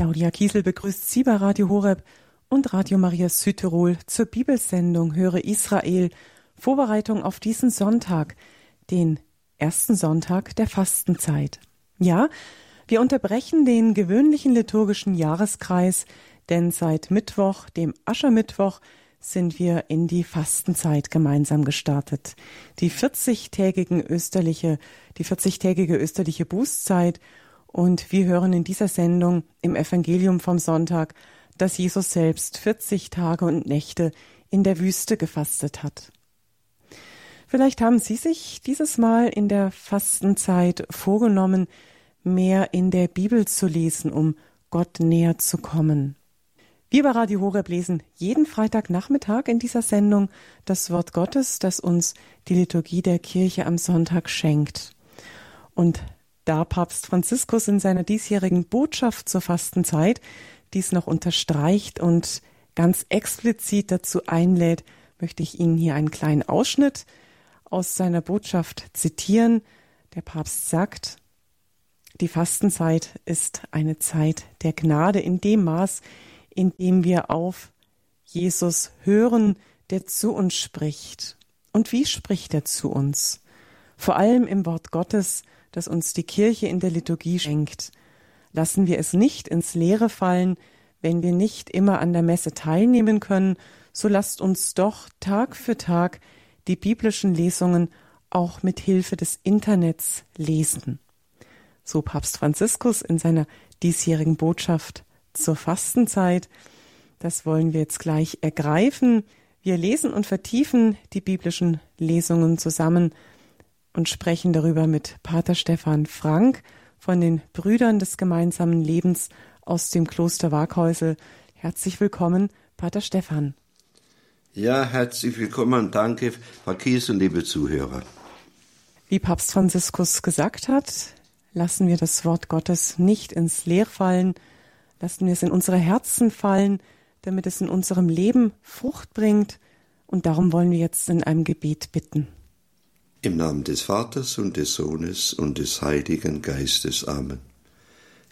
Claudia Kiesel begrüßt Sie bei Radio Horeb und Radio Maria Südtirol zur Bibelsendung Höre Israel, Vorbereitung auf diesen Sonntag, den ersten Sonntag der Fastenzeit. Ja, wir unterbrechen den gewöhnlichen liturgischen Jahreskreis, denn seit Mittwoch, dem Aschermittwoch, sind wir in die Fastenzeit gemeinsam gestartet. Die 40-tägigen österliche, die 40-tägige österliche Bußzeit und wir hören in dieser Sendung im Evangelium vom Sonntag, dass Jesus selbst 40 Tage und Nächte in der Wüste gefastet hat. Vielleicht haben Sie sich dieses Mal in der Fastenzeit vorgenommen, mehr in der Bibel zu lesen, um Gott näher zu kommen. Wir bei Radio Horeb lesen jeden Freitagnachmittag in dieser Sendung das Wort Gottes, das uns die Liturgie der Kirche am Sonntag schenkt. Und da Papst Franziskus in seiner diesjährigen Botschaft zur Fastenzeit dies noch unterstreicht und ganz explizit dazu einlädt, möchte ich Ihnen hier einen kleinen Ausschnitt aus seiner Botschaft zitieren. Der Papst sagt, die Fastenzeit ist eine Zeit der Gnade in dem Maß, in dem wir auf Jesus hören, der zu uns spricht. Und wie spricht er zu uns? Vor allem im Wort Gottes, das uns die Kirche in der Liturgie schenkt. Lassen wir es nicht ins Leere fallen, wenn wir nicht immer an der Messe teilnehmen können, so lasst uns doch Tag für Tag die biblischen Lesungen auch mit Hilfe des Internets lesen. So Papst Franziskus in seiner diesjährigen Botschaft zur Fastenzeit. Das wollen wir jetzt gleich ergreifen. Wir lesen und vertiefen die biblischen Lesungen zusammen und sprechen darüber mit Pater Stefan Frank von den Brüdern des gemeinsamen Lebens aus dem Kloster Waghäusel. Herzlich willkommen, Pater Stefan. Ja, herzlich willkommen und danke, Frau Kies und liebe Zuhörer. Wie Papst Franziskus gesagt hat, lassen wir das Wort Gottes nicht ins Leer fallen, lassen wir es in unsere Herzen fallen, damit es in unserem Leben Frucht bringt. Und darum wollen wir jetzt in einem Gebet bitten. Im Namen des Vaters und des Sohnes und des Heiligen Geistes. Amen.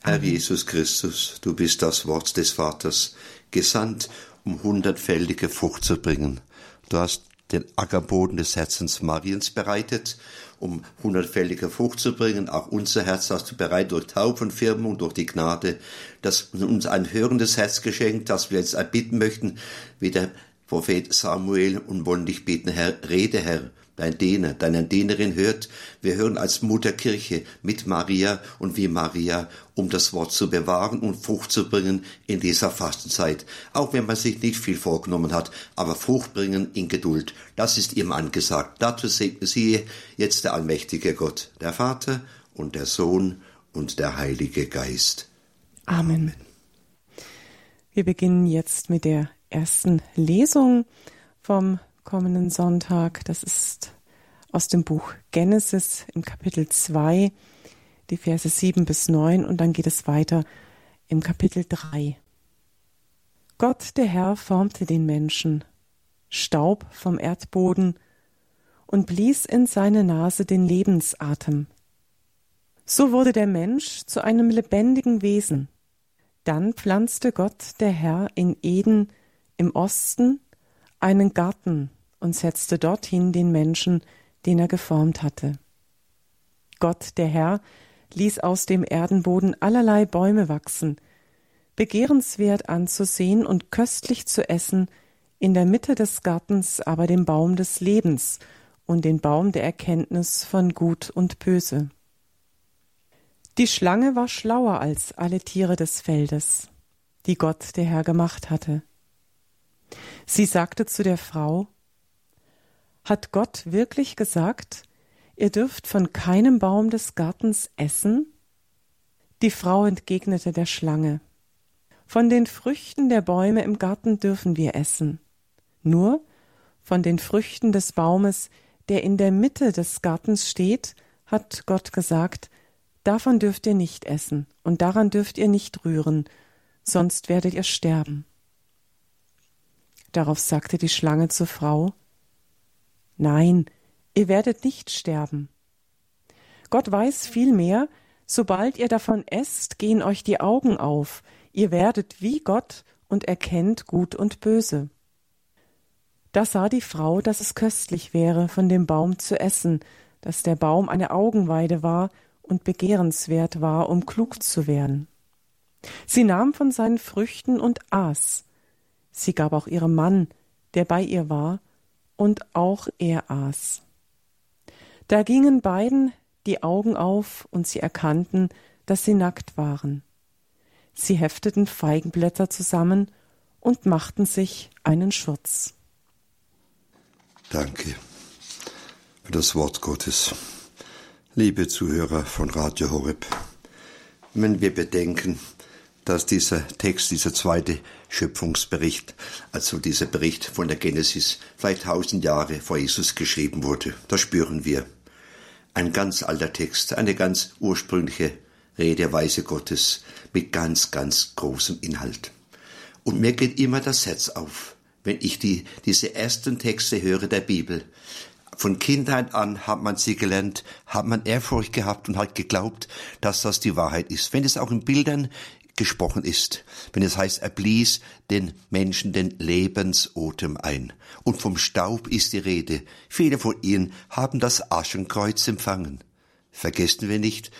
Herr. Jesus Christus, du bist das Wort des Vaters, gesandt, um hundertfältige Frucht zu bringen. Du hast den Ackerboden des Herzens Mariens bereitet, um hundertfällige Frucht zu bringen. Auch unser Herz hast du bereit durch Taub und Firmung, durch die Gnade, das uns ein hörendes Herz geschenkt, das wir jetzt erbitten möchten, wie der Prophet Samuel und wollen dich beten, Herr, rede, Herr, dein Diener, deine Dienerin hört. Wir hören als Mutterkirche mit Maria und wie Maria, um das Wort zu bewahren und Frucht zu bringen in dieser Fastenzeit. Auch wenn man sich nicht viel vorgenommen hat, aber Frucht bringen in Geduld. Das ist ihm angesagt. Dazu segne sie jetzt der allmächtige Gott, der Vater und der Sohn und der Heilige Geist. Amen. Wir beginnen jetzt mit der ersten Lesung vom kommenden Sonntag. Das ist aus dem Buch Genesis im Kapitel 2, die Verse 7 bis 9 und dann geht es weiter im Kapitel 3. Gott der Herr formte den Menschen, Staub vom Erdboden, und blies in seine Nase den Lebensatem. So wurde der Mensch zu einem lebendigen Wesen. Dann pflanzte Gott der Herr in Eden im Osten einen Garten und setzte dorthin den Menschen, den er geformt hatte. Gott, der Herr, ließ aus dem Erdenboden allerlei Bäume wachsen, begehrenswert anzusehen und köstlich zu essen, in der Mitte des Gartens aber den Baum des Lebens und den Baum der Erkenntnis von Gut und Böse. Die Schlange war schlauer als alle Tiere des Feldes, die Gott der Herr gemacht hatte. Sie sagte zu der Frau, hat Gott wirklich gesagt, ihr dürft von keinem Baum des Gartens essen? Die Frau entgegnete der Schlange, Von den Früchten der Bäume im Garten dürfen wir essen, nur von den Früchten des Baumes, der in der Mitte des Gartens steht, hat Gott gesagt, davon dürft ihr nicht essen und daran dürft ihr nicht rühren, sonst werdet ihr sterben. Darauf sagte die Schlange zur Frau, Nein, ihr werdet nicht sterben. Gott weiß vielmehr, sobald ihr davon esst, gehen euch die Augen auf, Ihr werdet wie Gott und erkennt Gut und Böse. Da sah die Frau, dass es köstlich wäre, von dem Baum zu essen, dass der Baum eine Augenweide war und begehrenswert war, um klug zu werden. Sie nahm von seinen Früchten und aß. Sie gab auch ihrem Mann, der bei ihr war, und auch er aß. Da gingen beiden die Augen auf, und sie erkannten, dass sie nackt waren. Sie hefteten Feigenblätter zusammen und machten sich einen Schutz. Danke für das Wort Gottes. Liebe Zuhörer von Radio Horeb, wenn wir bedenken, dass dieser Text, dieser zweite Schöpfungsbericht, also dieser Bericht von der Genesis, vielleicht tausend Jahre vor Jesus geschrieben wurde, da spüren wir ein ganz alter Text, eine ganz ursprüngliche Redeweise Gottes mit ganz, ganz großem Inhalt. Und mir geht immer das Herz auf, wenn ich die, diese ersten Texte höre der Bibel. Von Kindheit an hat man sie gelernt, hat man Ehrfurcht gehabt und hat geglaubt, dass das die Wahrheit ist. Wenn es auch in Bildern gesprochen ist, wenn es heißt, er blies den Menschen den Lebensotem ein. Und vom Staub ist die Rede. Viele von ihnen haben das Aschenkreuz empfangen. Vergessen wir nicht,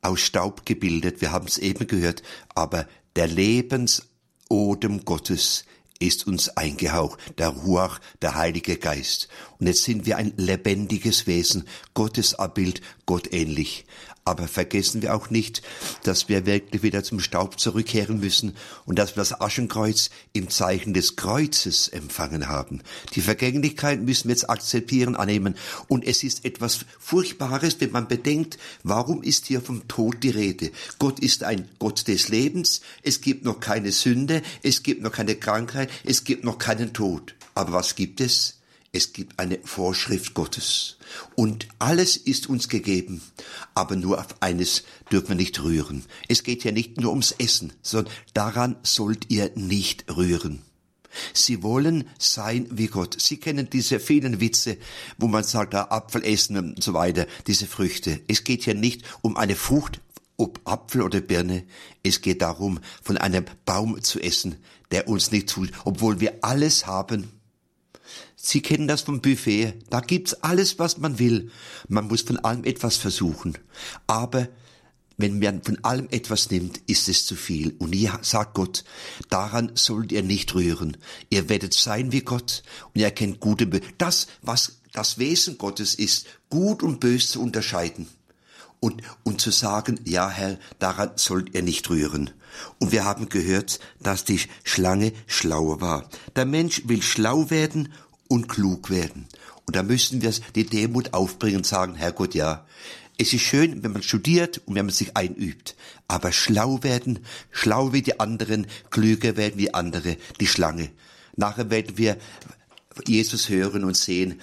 aus Staub gebildet, wir haben es eben gehört, aber der Lebensodem Gottes ist uns eingehaucht, der Ruach, der Heilige Geist. Und jetzt sind wir ein lebendiges Wesen, Gottes Abbild, Gott ähnlich. Aber vergessen wir auch nicht, dass wir wirklich wieder zum Staub zurückkehren müssen und dass wir das Aschenkreuz im Zeichen des Kreuzes empfangen haben. Die Vergänglichkeit müssen wir jetzt akzeptieren, annehmen. Und es ist etwas Furchtbares, wenn man bedenkt, warum ist hier vom Tod die Rede? Gott ist ein Gott des Lebens. Es gibt noch keine Sünde. Es gibt noch keine Krankheit. Es gibt noch keinen Tod. Aber was gibt es? Es gibt eine Vorschrift Gottes. Und alles ist uns gegeben. Aber nur auf eines dürfen wir nicht rühren. Es geht ja nicht nur ums Essen, sondern daran sollt ihr nicht rühren. Sie wollen sein wie Gott. Sie kennen diese vielen Witze, wo man sagt, da Apfel essen und so weiter, diese Früchte. Es geht ja nicht um eine Frucht, ob Apfel oder Birne. Es geht darum, von einem Baum zu essen, der uns nicht tut, obwohl wir alles haben Sie kennen das vom Buffet. Da gibt's alles, was man will. Man muss von allem etwas versuchen. Aber wenn man von allem etwas nimmt, ist es zu viel. Und hier sagt Gott, daran sollt ihr nicht rühren. Ihr werdet sein wie Gott und ihr kennt gute Böse. Das, was das Wesen Gottes ist, gut und böse zu unterscheiden. Und, und zu sagen, ja Herr, daran sollt ihr nicht rühren. Und wir haben gehört, dass die Schlange schlauer war. Der Mensch will schlau werden und klug werden. Und da müssen wir die Demut aufbringen und sagen, Herrgott, ja, es ist schön, wenn man studiert und wenn man sich einübt. Aber schlau werden, schlau wie die anderen, klüger werden wie andere, die Schlange. Nachher werden wir Jesus hören und sehen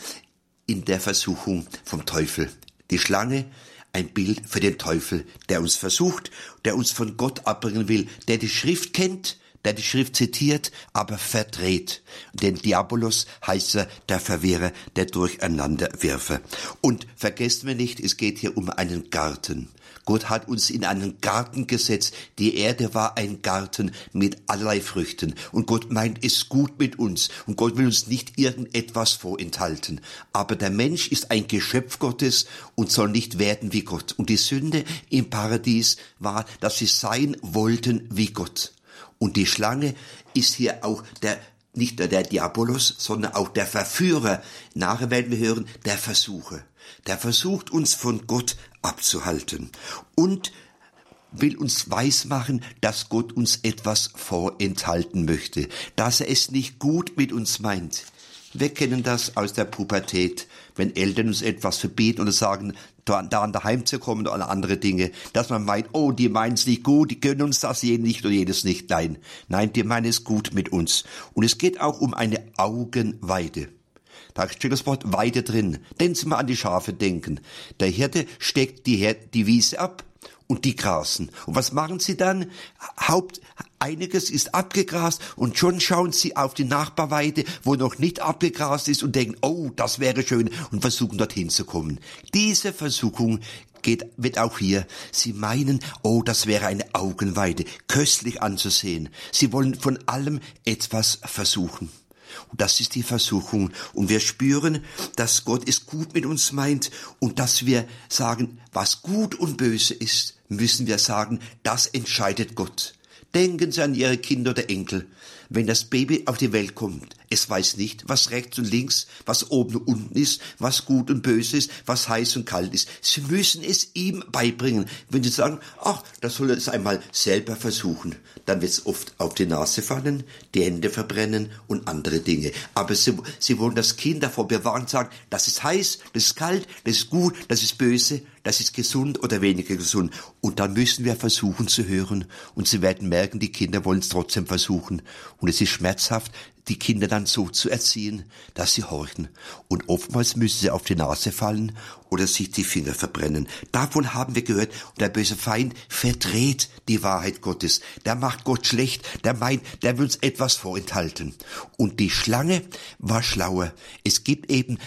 in der Versuchung vom Teufel. Die Schlange, ein Bild für den Teufel, der uns versucht, der uns von Gott abbringen will, der die Schrift kennt, der die Schrift zitiert, aber verdreht. Denn Diabolos heißt er der Verwehrer, der Durcheinanderwirfer. Und vergessen wir nicht, es geht hier um einen Garten. Gott hat uns in einen Garten gesetzt. Die Erde war ein Garten mit allerlei Früchten. Und Gott meint es gut mit uns. Und Gott will uns nicht irgendetwas vorenthalten. Aber der Mensch ist ein Geschöpf Gottes und soll nicht werden wie Gott. Und die Sünde im Paradies war, dass sie sein wollten wie Gott. Und die Schlange ist hier auch der nicht nur der Diabolos, sondern auch der Verführer. Nachher werden wir hören, der Versucher. Der versucht uns von Gott abzuhalten und will uns weismachen, dass Gott uns etwas vorenthalten möchte, dass er es nicht gut mit uns meint. Wir kennen das aus der Pubertät, wenn Eltern uns etwas verbieten oder sagen, da, da daheim zu kommen oder andere Dinge, dass man meint, oh, die meinen es nicht gut, die gönnen uns das jeden nicht oder jedes nicht. Nein, nein, die meinen es gut mit uns. Und es geht auch um eine Augenweide. Da steht das Wort Weide drin. Denn Sie mal an die Schafe denken. Der Hirte steckt die, Her die Wiese ab und die grasen. Und was machen sie dann? Haupt, einiges ist abgegrast und schon schauen sie auf die Nachbarweide, wo noch nicht abgegrast ist und denken, oh, das wäre schön und versuchen dorthin zu kommen. Diese Versuchung geht, wird auch hier. Sie meinen, oh, das wäre eine Augenweide, köstlich anzusehen. Sie wollen von allem etwas versuchen. Und das ist die Versuchung. Und wir spüren, dass Gott es gut mit uns meint und dass wir sagen, was gut und böse ist, müssen wir sagen, das entscheidet Gott. Denken Sie an Ihre Kinder oder Enkel. Wenn das Baby auf die Welt kommt, es weiß nicht, was rechts und links, was oben und unten ist, was gut und böse ist, was heiß und kalt ist. Sie müssen es ihm beibringen. Wenn Sie sagen, ach, das soll er es einmal selber versuchen, dann wird es oft auf die Nase fallen, die Hände verbrennen und andere Dinge. Aber Sie, Sie wollen das Kind davor bewahren und sagen, das ist heiß, das ist kalt, das ist gut, das ist böse, das ist gesund oder weniger gesund. Und dann müssen wir versuchen zu hören. Und Sie werden merken, die Kinder wollen es trotzdem versuchen. Und es ist schmerzhaft, die Kinder dann so zu erziehen, dass sie horchen. Und oftmals müssen sie auf die Nase fallen oder sich die Finger verbrennen. Davon haben wir gehört. Und der böse Feind verdreht die Wahrheit Gottes. Der macht Gott schlecht. Der meint, der will uns etwas vorenthalten. Und die Schlange war schlauer. Es gibt eben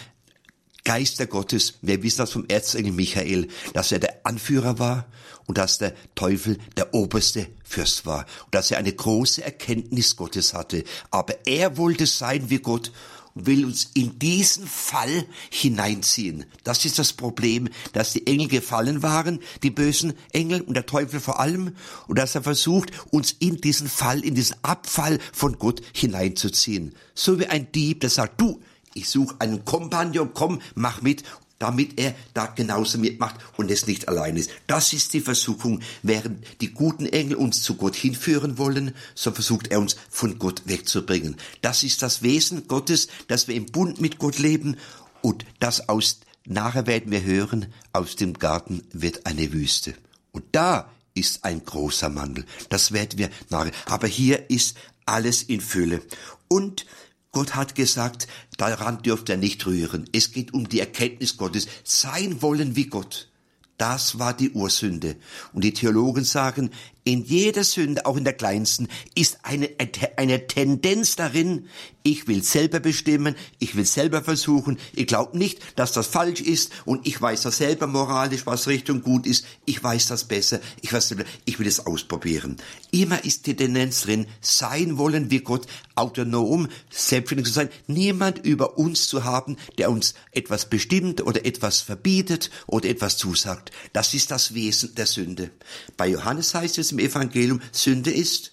Geister Gottes. Wir wissen das vom Erzengel Michael, dass er der Anführer war und dass der Teufel der oberste Fürst war und dass er eine große Erkenntnis Gottes hatte. Aber er wollte sein wie Gott und will uns in diesen Fall hineinziehen. Das ist das Problem, dass die Engel gefallen waren, die bösen Engel und der Teufel vor allem, und dass er versucht, uns in diesen Fall, in diesen Abfall von Gott hineinzuziehen. So wie ein Dieb, der sagt, du, ich suche einen Kompagnon, komm, mach mit, damit er da genauso mitmacht und es nicht allein ist. Das ist die Versuchung. Während die guten Engel uns zu Gott hinführen wollen, so versucht er uns von Gott wegzubringen. Das ist das Wesen Gottes, dass wir im Bund mit Gott leben und das aus, nachher werden wir hören, aus dem Garten wird eine Wüste. Und da ist ein großer Mangel. Das werden wir nachher. Aber hier ist alles in Fülle. Und Gott hat gesagt, daran dürft ihr nicht rühren. Es geht um die Erkenntnis Gottes. Sein wollen wie Gott. Das war die Ursünde. Und die Theologen sagen, in jeder Sünde, auch in der kleinsten, ist eine, eine Tendenz darin, ich will selber bestimmen, ich will selber versuchen, ich glaube nicht, dass das falsch ist und ich weiß das selber moralisch, was Richtung gut ist, ich weiß das besser, ich, weiß, ich will es ausprobieren. Immer ist die Tendenz drin, sein wollen wir Gott, autonom, selbstständig zu sein, niemand über uns zu haben, der uns etwas bestimmt oder etwas verbietet oder etwas zusagt. Das ist das Wesen der Sünde. Bei Johannes heißt es im Evangelium Sünde ist,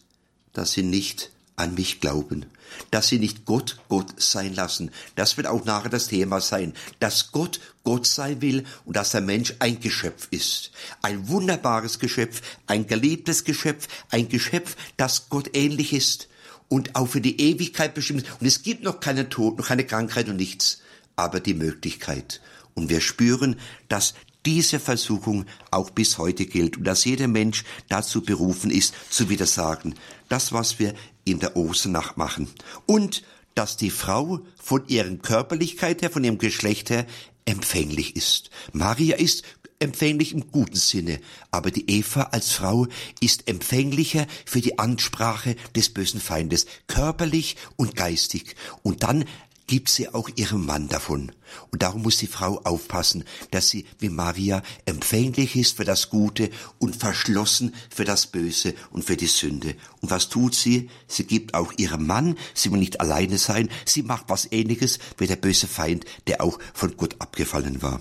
dass sie nicht an mich glauben, dass sie nicht Gott Gott sein lassen. Das wird auch nachher das Thema sein, dass Gott Gott sein will und dass der Mensch ein Geschöpf ist. Ein wunderbares Geschöpf, ein geliebtes Geschöpf, ein Geschöpf, das Gott ähnlich ist und auch für die Ewigkeit bestimmt ist. Und es gibt noch keinen Tod, noch keine Krankheit und nichts, aber die Möglichkeit. Und wir spüren, dass diese Versuchung auch bis heute gilt und dass jeder Mensch dazu berufen ist, zu widersagen. Das, was wir in der Osternacht machen. Und dass die Frau von ihren Körperlichkeit her, von ihrem Geschlecht her empfänglich ist. Maria ist empfänglich im guten Sinne, aber die Eva als Frau ist empfänglicher für die Ansprache des bösen Feindes, körperlich und geistig. Und dann gibt sie auch ihrem Mann davon. Und darum muss die Frau aufpassen, dass sie wie Maria empfänglich ist für das Gute und verschlossen für das Böse und für die Sünde. Und was tut sie? Sie gibt auch ihrem Mann, sie will nicht alleine sein, sie macht was ähnliches wie der böse Feind, der auch von Gott abgefallen war.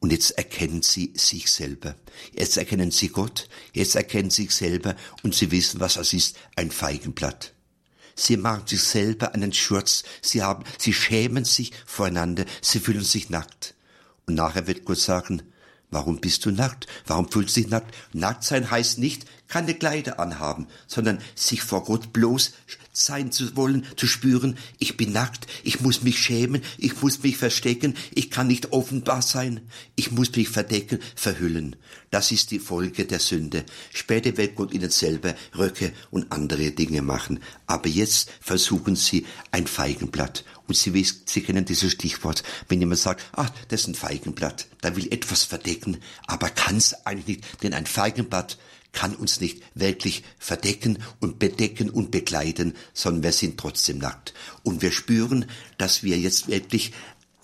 Und jetzt erkennen sie sich selber. Jetzt erkennen sie Gott, jetzt erkennen sie sich selber und sie wissen, was es ist, ein Feigenblatt. Sie machen sich selber einen Schurz. Sie haben, sie schämen sich voreinander. Sie fühlen sich nackt. Und nachher wird Gott sagen, warum bist du nackt? Warum fühlst du dich nackt? Nackt sein heißt nicht, keine Kleider anhaben, sondern sich vor Gott bloß sein zu wollen, zu spüren, ich bin nackt, ich muss mich schämen, ich muss mich verstecken, ich kann nicht offenbar sein, ich muss mich verdecken, verhüllen. Das ist die Folge der Sünde. Später wird Gott ihnen selber Röcke und andere Dinge machen. Aber jetzt versuchen sie ein Feigenblatt. Und sie, sie kennen dieses Stichwort, wenn jemand sagt, ach, das ist ein Feigenblatt, da will etwas verdecken, aber kann es eigentlich nicht, denn ein Feigenblatt kann uns nicht wirklich verdecken und bedecken und bekleiden, sondern wir sind trotzdem nackt. Und wir spüren, dass wir jetzt wirklich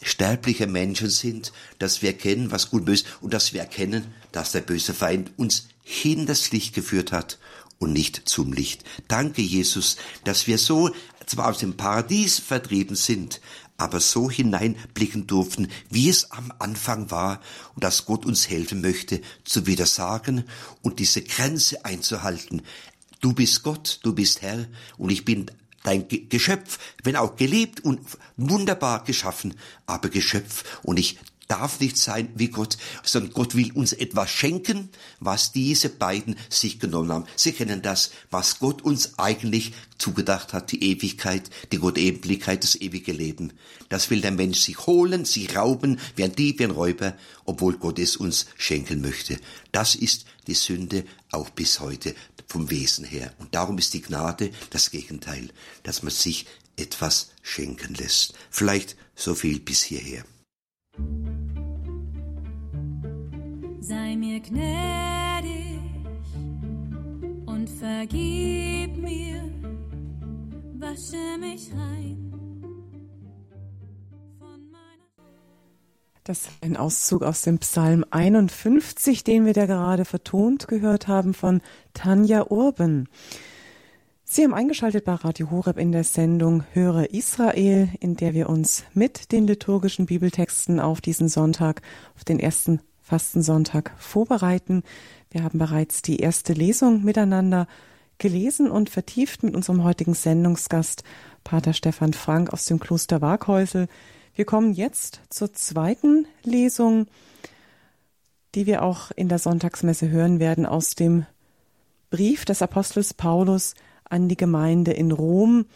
sterbliche Menschen sind, dass wir erkennen, was gut und böse, und dass wir erkennen, dass der böse Feind uns hin das Licht geführt hat und nicht zum Licht. Danke, Jesus, dass wir so zwar aus dem Paradies vertrieben sind, aber so hineinblicken durften, wie es am Anfang war und dass Gott uns helfen möchte, zu widersagen und diese Grenze einzuhalten. Du bist Gott, du bist Herr und ich bin dein Geschöpf, wenn auch geliebt und wunderbar geschaffen, aber Geschöpf und ich darf nicht sein wie Gott, sondern Gott will uns etwas schenken, was diese beiden sich genommen haben. Sie kennen das, was Gott uns eigentlich zugedacht hat, die Ewigkeit, die Gottebenblichkeit, das ewige Leben. Das will der Mensch sich holen, sich rauben, wie ein Dieb, wie ein Räuber, obwohl Gott es uns schenken möchte. Das ist die Sünde auch bis heute vom Wesen her. Und darum ist die Gnade das Gegenteil, dass man sich etwas schenken lässt. Vielleicht so viel bis hierher. Sei mir gnädig und vergib mir, wasche mich rein. Das ist ein Auszug aus dem Psalm 51, den wir da gerade vertont gehört haben von Tanja Urben. Sie haben eingeschaltet bei Radio Horeb in der Sendung Höre Israel, in der wir uns mit den liturgischen Bibeltexten auf diesen Sonntag, auf den ersten Fastensonntag vorbereiten. Wir haben bereits die erste Lesung miteinander gelesen und vertieft mit unserem heutigen Sendungsgast, Pater Stefan Frank aus dem Kloster Waghäusel. Wir kommen jetzt zur zweiten Lesung, die wir auch in der Sonntagsmesse hören werden aus dem Brief des Apostels Paulus an die Gemeinde in Rom.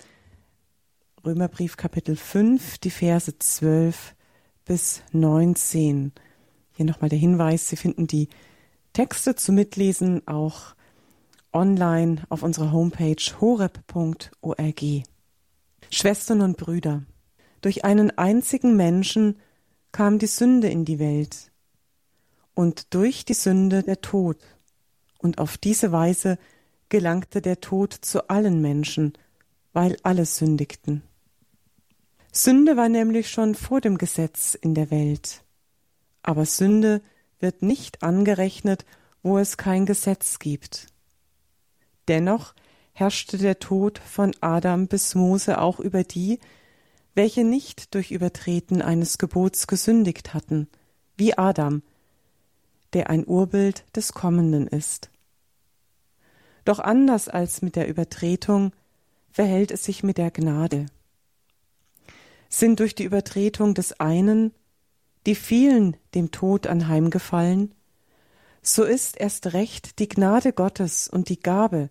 Römerbrief Kapitel 5, die Verse 12 bis 19. Hier nochmal der Hinweis, Sie finden die Texte zu Mitlesen auch online auf unserer Homepage horeb.org. Schwestern und Brüder, durch einen einzigen Menschen kam die Sünde in die Welt und durch die Sünde der Tod. Und auf diese Weise gelangte der Tod zu allen Menschen, weil alle sündigten. Sünde war nämlich schon vor dem Gesetz in der Welt. Aber Sünde wird nicht angerechnet, wo es kein Gesetz gibt. Dennoch herrschte der Tod von Adam bis Mose auch über die, welche nicht durch Übertreten eines Gebots gesündigt hatten, wie Adam, der ein Urbild des Kommenden ist. Doch anders als mit der Übertretung verhält es sich mit der Gnade. Sind durch die Übertretung des einen die vielen dem Tod anheimgefallen, so ist erst recht die Gnade Gottes und die Gabe,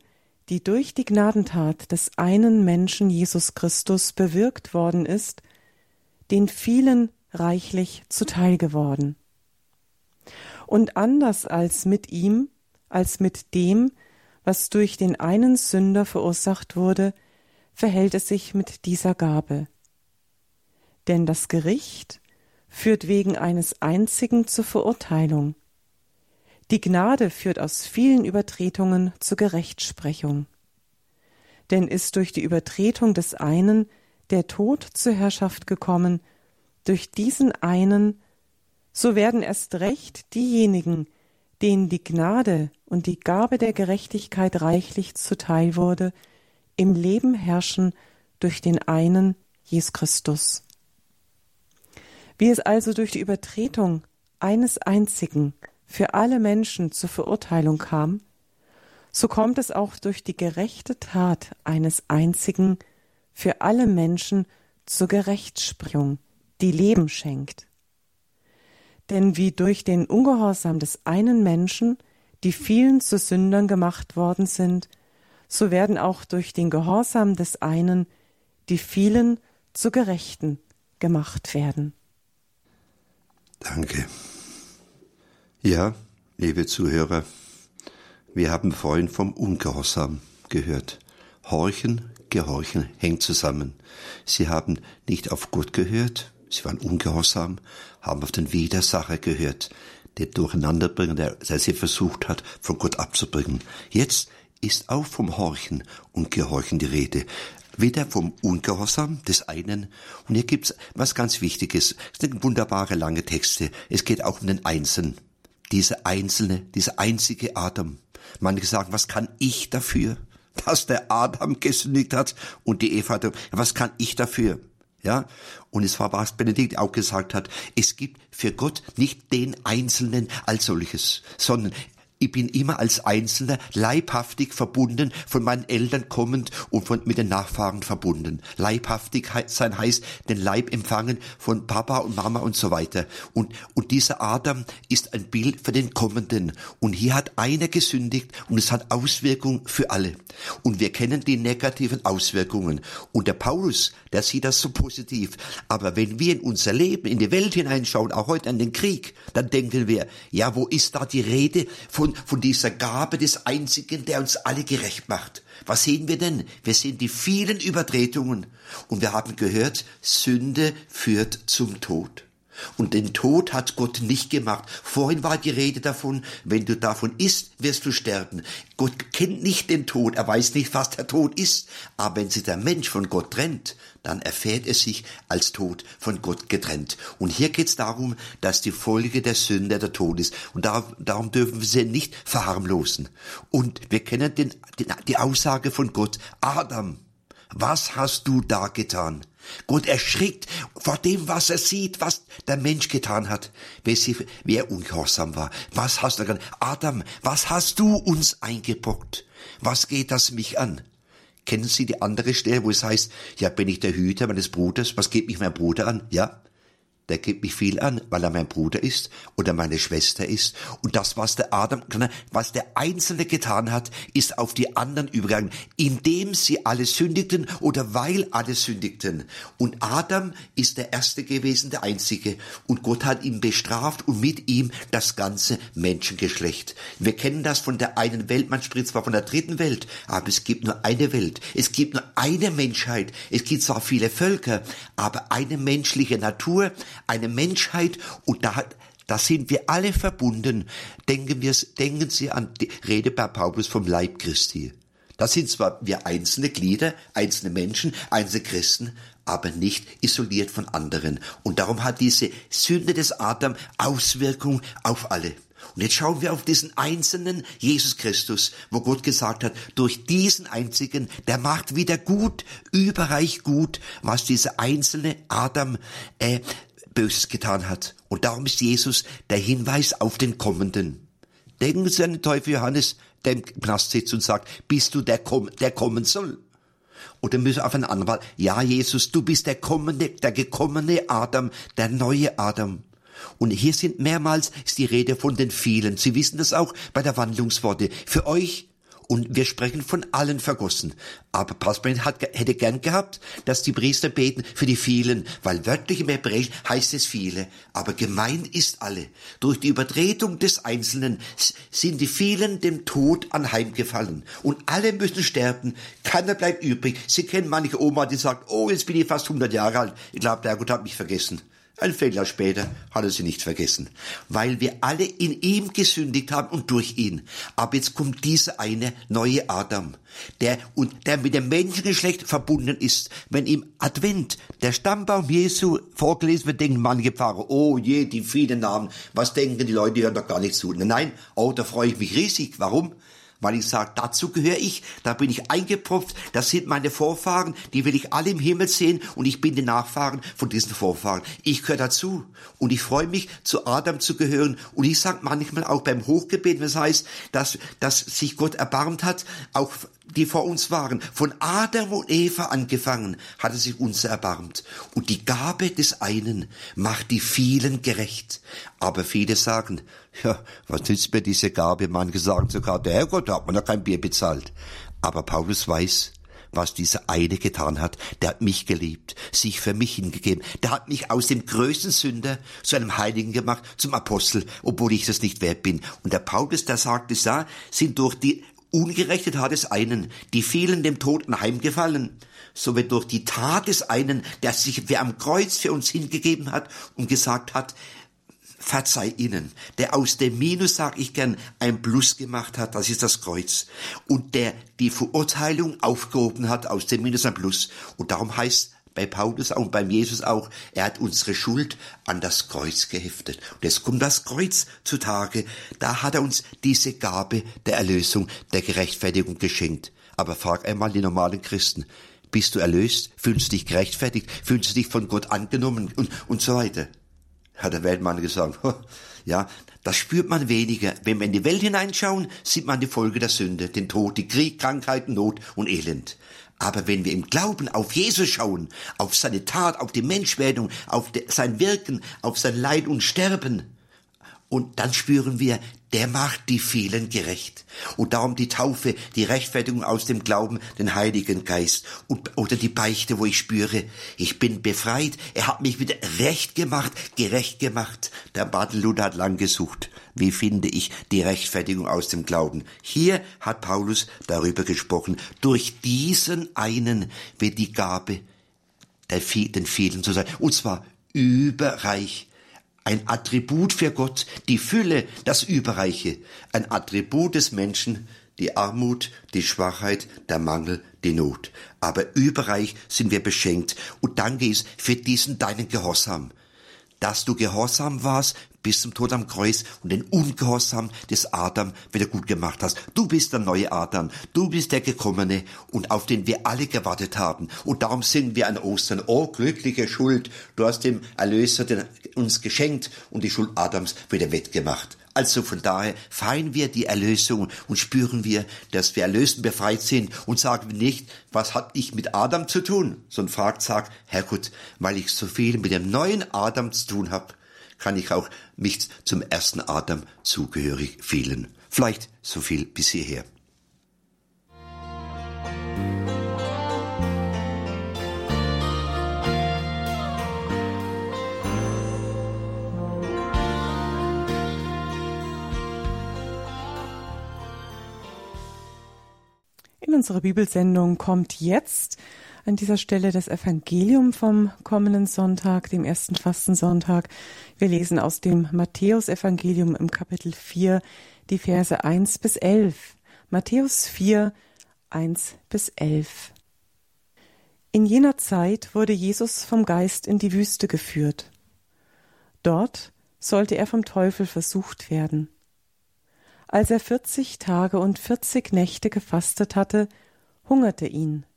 die durch die Gnadentat des einen Menschen Jesus Christus bewirkt worden ist, den vielen reichlich zuteil geworden. Und anders als mit ihm, als mit dem, was durch den einen Sünder verursacht wurde, verhält es sich mit dieser Gabe. Denn das Gericht führt wegen eines einzigen zur Verurteilung. Die Gnade führt aus vielen Übertretungen zur Gerechtsprechung. Denn ist durch die Übertretung des einen der Tod zur Herrschaft gekommen, durch diesen einen, so werden erst recht diejenigen, denen die Gnade und die Gabe der Gerechtigkeit reichlich zuteil wurde, im Leben herrschen durch den einen Jesus Christus. Wie es also durch die Übertretung eines einzigen für alle Menschen zur Verurteilung kam, so kommt es auch durch die gerechte Tat eines einzigen für alle Menschen zur Gerechtsprechung, die Leben schenkt. Denn wie durch den Ungehorsam des einen Menschen die vielen zu Sündern gemacht worden sind, so werden auch durch den Gehorsam des einen die vielen zu Gerechten gemacht werden. Danke. Ja, liebe Zuhörer, wir haben vorhin vom Ungehorsam gehört. Horchen, Gehorchen hängt zusammen. Sie haben nicht auf Gott gehört, sie waren ungehorsam, haben auf den Widersacher gehört, der Durcheinanderbringer, der, sie versucht hat, von Gott abzubringen. Jetzt ist auch vom Horchen und Gehorchen die Rede. Weder vom Ungehorsam des einen. Und hier gibt's was ganz Wichtiges. Es sind wunderbare lange Texte. Es geht auch um den Einzelnen. Diese einzelne, diese einzige Adam. Manche sagen, was kann ich dafür, dass der Adam gesündigt hat und die Eva, was kann ich dafür? Ja, und es war, was Benedikt auch gesagt hat, es gibt für Gott nicht den Einzelnen als solches, sondern ich bin immer als Einzelner leibhaftig verbunden, von meinen Eltern kommend und von, mit den Nachfahren verbunden. Leibhaftig sein heißt den Leib empfangen von Papa und Mama und so weiter. Und, und dieser Adam ist ein Bild für den Kommenden. Und hier hat einer gesündigt und es hat Auswirkungen für alle. Und wir kennen die negativen Auswirkungen. Und der Paulus, der sieht das so positiv. Aber wenn wir in unser Leben, in die Welt hineinschauen, auch heute an den Krieg, dann denken wir, ja, wo ist da die Rede von von, von dieser Gabe des Einzigen, der uns alle gerecht macht. Was sehen wir denn? Wir sehen die vielen Übertretungen. Und wir haben gehört, Sünde führt zum Tod. Und den Tod hat Gott nicht gemacht. Vorhin war die Rede davon, wenn du davon isst, wirst du sterben. Gott kennt nicht den Tod, er weiß nicht, was der Tod ist. Aber wenn sich der Mensch von Gott trennt, dann erfährt er sich als Tod von Gott getrennt. Und hier geht es darum, dass die Folge der Sünde der Tod ist. Und darum dürfen wir sie nicht verharmlosen. Und wir kennen den, den, die Aussage von Gott, Adam, was hast du da getan? Gott erschrickt vor dem, was er sieht, was der Mensch getan hat, wie er ungehorsam war. Was hast du getan? Adam, was hast du uns eingebockt? Was geht das mich an? Kennen Sie die andere Stelle, wo es heißt, ja, bin ich der Hüter meines Bruders? Was geht mich mein Bruder an? Ja? Der gibt mich viel an, weil er mein Bruder ist oder meine Schwester ist. Und das, was der Adam, was der Einzelne getan hat, ist auf die anderen übergegangen, indem sie alle sündigten oder weil alle sündigten. Und Adam ist der Erste gewesen, der Einzige. Und Gott hat ihn bestraft und mit ihm das ganze Menschengeschlecht. Wir kennen das von der einen Welt, man spricht zwar von der dritten Welt, aber es gibt nur eine Welt. Es gibt nur eine Menschheit. Es gibt zwar viele Völker, aber eine menschliche Natur, eine Menschheit und da, da sind wir alle verbunden. Denken, wir, denken Sie an die Rede bei Paulus vom Leib Christi. Da sind zwar wir einzelne Glieder, einzelne Menschen, einzelne Christen, aber nicht isoliert von anderen. Und darum hat diese Sünde des Adam Auswirkung auf alle. Und jetzt schauen wir auf diesen einzelnen Jesus Christus, wo Gott gesagt hat, durch diesen einzigen, der macht wieder gut, überreich gut, was dieser einzelne Adam äh, Böses getan hat. Und darum ist Jesus der Hinweis auf den Kommenden. Denken Sie an den Teufel Johannes, der im Knast sitzt und sagt, bist du der, der kommen soll? Oder müssen auf einen anderen, ja Jesus, du bist der kommende, der gekommene Adam, der neue Adam. Und hier sind mehrmals die Rede von den vielen. Sie wissen das auch bei der Wandlungsworte. Für euch und wir sprechen von allen vergossen. Aber Pastor hat, hätte gern gehabt, dass die Priester beten für die vielen, weil wörtlich im Hebräisch heißt es viele, aber gemeint ist alle. Durch die Übertretung des Einzelnen sind die vielen dem Tod anheimgefallen. Und alle müssen sterben, keiner bleibt übrig. Sie kennen manche Oma, die sagt, oh, jetzt bin ich fast 100 Jahre alt. Ich glaube, der Gott hat mich vergessen. Ein Vierteljahr später hat er sie nicht vergessen, weil wir alle in ihm gesündigt haben und durch ihn. Aber jetzt kommt dieser eine neue Adam, der und der mit dem Menschengeschlecht verbunden ist. Wenn im Advent der Stammbaum Jesu vorgelesen wird, denken manche Pfarrer, oh je, die vielen Namen, was denken die Leute, die hören doch gar nicht zu. Nein, oh, da freue ich mich riesig. Warum? Weil ich sage, dazu gehöre ich, da bin ich eingepropft, das sind meine Vorfahren, die will ich alle im Himmel sehen und ich bin die Nachfahren von diesen Vorfahren. Ich gehöre dazu und ich freue mich, zu Adam zu gehören und ich sage manchmal auch beim Hochgebet, was heißt, dass, dass sich Gott erbarmt hat, auch die vor uns waren, von Adam und Eva angefangen, hat er sich uns erbarmt. Und die Gabe des einen macht die vielen gerecht. Aber viele sagen, ja, was nützt mir diese Gabe? Manche sagen sogar, der Herrgott hat mir noch kein Bier bezahlt. Aber Paulus weiß, was dieser eine getan hat. Der hat mich geliebt, sich für mich hingegeben. Der hat mich aus dem größten Sünder zu einem Heiligen gemacht, zum Apostel, obwohl ich das nicht wert bin. Und der Paulus, der sagt es da, sind durch die Ungerechtet hat es einen, die vielen dem Tod anheimgefallen, so wird durch die Tat des einen, der sich wer am Kreuz für uns hingegeben hat und gesagt hat, verzeih ihnen, der aus dem Minus, sag ich gern, ein Plus gemacht hat, das ist das Kreuz, und der die Verurteilung aufgehoben hat, aus dem Minus ein Plus. Und darum heißt bei Paulus und beim Jesus auch, er hat unsere Schuld an das Kreuz geheftet. Und jetzt kommt das Kreuz zutage, da hat er uns diese Gabe der Erlösung, der Gerechtfertigung geschenkt. Aber frag einmal die normalen Christen, bist du erlöst? Fühlst du dich gerechtfertigt? Fühlst du dich von Gott angenommen? Und, und so weiter. Hat der Weltmann gesagt. Ja, das spürt man weniger. Wenn wir in die Welt hineinschauen, sieht man die Folge der Sünde, den Tod, die Krieg, Krankheit, Not und Elend. Aber wenn wir im Glauben auf Jesus schauen, auf seine Tat, auf die Menschwerdung, auf sein Wirken, auf sein Leid und Sterben, und dann spüren wir, der macht die vielen gerecht. Und darum die Taufe, die Rechtfertigung aus dem Glauben, den Heiligen Geist. Und, oder die Beichte, wo ich spüre, ich bin befreit, er hat mich wieder recht gemacht, gerecht gemacht. Der Martin Luther hat lang gesucht. Wie finde ich die Rechtfertigung aus dem Glauben? Hier hat Paulus darüber gesprochen. Durch diesen einen wird die Gabe der, den vielen zu sein. Und zwar überreich ein Attribut für Gott, die Fülle, das Überreiche, ein Attribut des Menschen, die Armut, die Schwachheit, der Mangel, die Not. Aber überreich sind wir beschenkt und danke es für diesen deinen Gehorsam, dass du gehorsam warst bis zum Tod am Kreuz und den Ungehorsam des Adam wieder gut gemacht hast. Du bist der neue Adam, du bist der Gekommene und auf den wir alle gewartet haben. Und darum singen wir an Ostern, oh glückliche Schuld, du hast dem Erlöser den, uns geschenkt und die Schuld Adams wieder wettgemacht. Also von daher feiern wir die Erlösung und spüren wir, dass wir erlöst und befreit sind und sagen nicht, was hat ich mit Adam zu tun, sondern fragt, sagt, Herrgott, weil ich so viel mit dem neuen Adam zu tun habe, kann ich auch mich zum ersten Adam zugehörig fühlen. Vielleicht so viel bis hierher. In unserer Bibelsendung kommt jetzt an dieser Stelle das Evangelium vom kommenden Sonntag, dem ersten Fastensonntag. Wir lesen aus dem Matthäusevangelium im Kapitel 4 die Verse 1 bis 11. Matthäus 4, 1 bis 11. In jener Zeit wurde Jesus vom Geist in die Wüste geführt. Dort sollte er vom Teufel versucht werden. Als er vierzig Tage und vierzig Nächte gefastet hatte, hungerte ihn.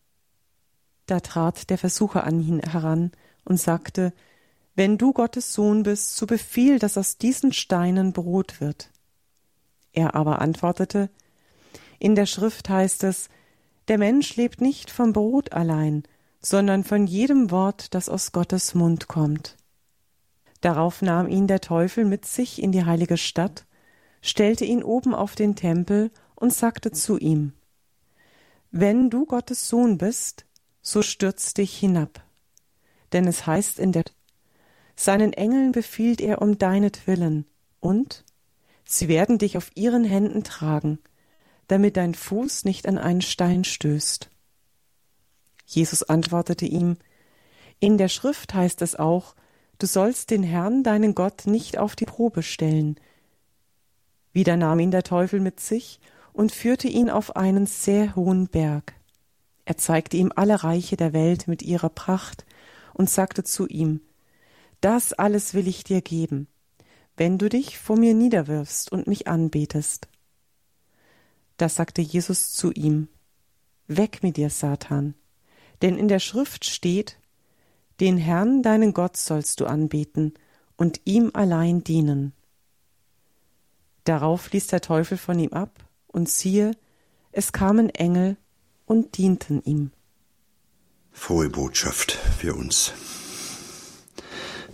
Da trat der Versucher an ihn heran und sagte, Wenn du Gottes Sohn bist, so befiehl, dass aus diesen Steinen Brot wird. Er aber antwortete, In der Schrift heißt es, Der Mensch lebt nicht vom Brot allein, sondern von jedem Wort, das aus Gottes Mund kommt. Darauf nahm ihn der Teufel mit sich in die heilige Stadt, stellte ihn oben auf den Tempel und sagte zu ihm, Wenn du Gottes Sohn bist, so stürz dich hinab. Denn es heißt in der Seinen Engeln befiehlt er um deinetwillen, und sie werden dich auf ihren Händen tragen, damit dein Fuß nicht an einen Stein stößt. Jesus antwortete ihm, In der Schrift heißt es auch, du sollst den Herrn, deinen Gott, nicht auf die Probe stellen. Wieder nahm ihn der Teufel mit sich und führte ihn auf einen sehr hohen Berg. Er zeigte ihm alle Reiche der Welt mit ihrer Pracht und sagte zu ihm, Das alles will ich dir geben, wenn du dich vor mir niederwirfst und mich anbetest. Da sagte Jesus zu ihm, Weg mit dir, Satan, denn in der Schrift steht, den Herrn, deinen Gott, sollst du anbeten und ihm allein dienen. Darauf ließ der Teufel von ihm ab, und siehe, es kamen Engel und dienten ihm. Frohe Botschaft für uns.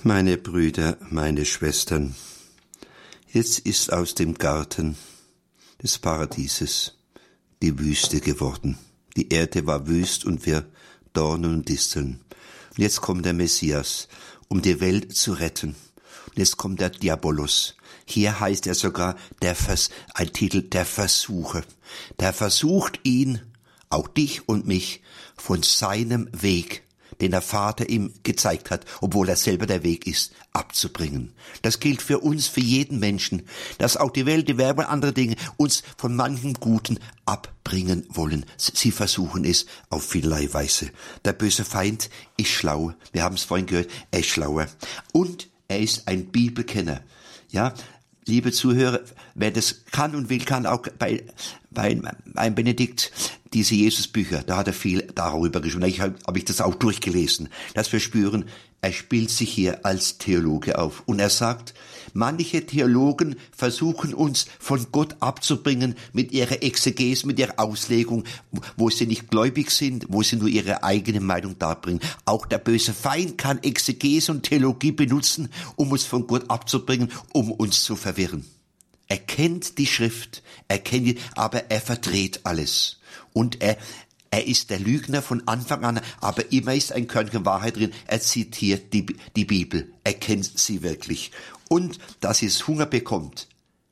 Meine Brüder, meine Schwestern, jetzt ist aus dem Garten des Paradieses die Wüste geworden. Die Erde war wüst und wir Dornen und Disteln. Und jetzt kommt der Messias, um die Welt zu retten. Und jetzt kommt der Diabolos. Hier heißt er sogar der Vers, ein Titel der Versuche. Der versucht ihn auch dich und mich, von seinem Weg, den der Vater ihm gezeigt hat, obwohl er selber der Weg ist, abzubringen. Das gilt für uns, für jeden Menschen, dass auch die Welt, die Werbe und andere Dinge uns von manchem Guten abbringen wollen. Sie versuchen es auf vielerlei Weise. Der böse Feind ist schlau. Wir haben es vorhin gehört, er ist schlauer. Und er ist ein Bibelkenner. Ja, liebe Zuhörer, wer das kann und will, kann auch bei, bei, bei Benedikt diese Jesusbücher, da hat er viel darüber geschrieben. Ich habe hab ich das auch durchgelesen, dass wir spüren, er spielt sich hier als Theologe auf. Und er sagt, manche Theologen versuchen uns von Gott abzubringen mit ihrer Exegese, mit ihrer Auslegung, wo sie nicht gläubig sind, wo sie nur ihre eigene Meinung darbringen. Auch der böse Feind kann Exegese und Theologie benutzen, um uns von Gott abzubringen, um uns zu verwirren. Er kennt die Schrift, er kennt, aber er verdreht alles. Und er, er ist der Lügner von Anfang an, aber immer ist ein Körnchen Wahrheit drin. Er zitiert die, die Bibel. Er kennt sie wirklich. Und dass es Hunger bekommt,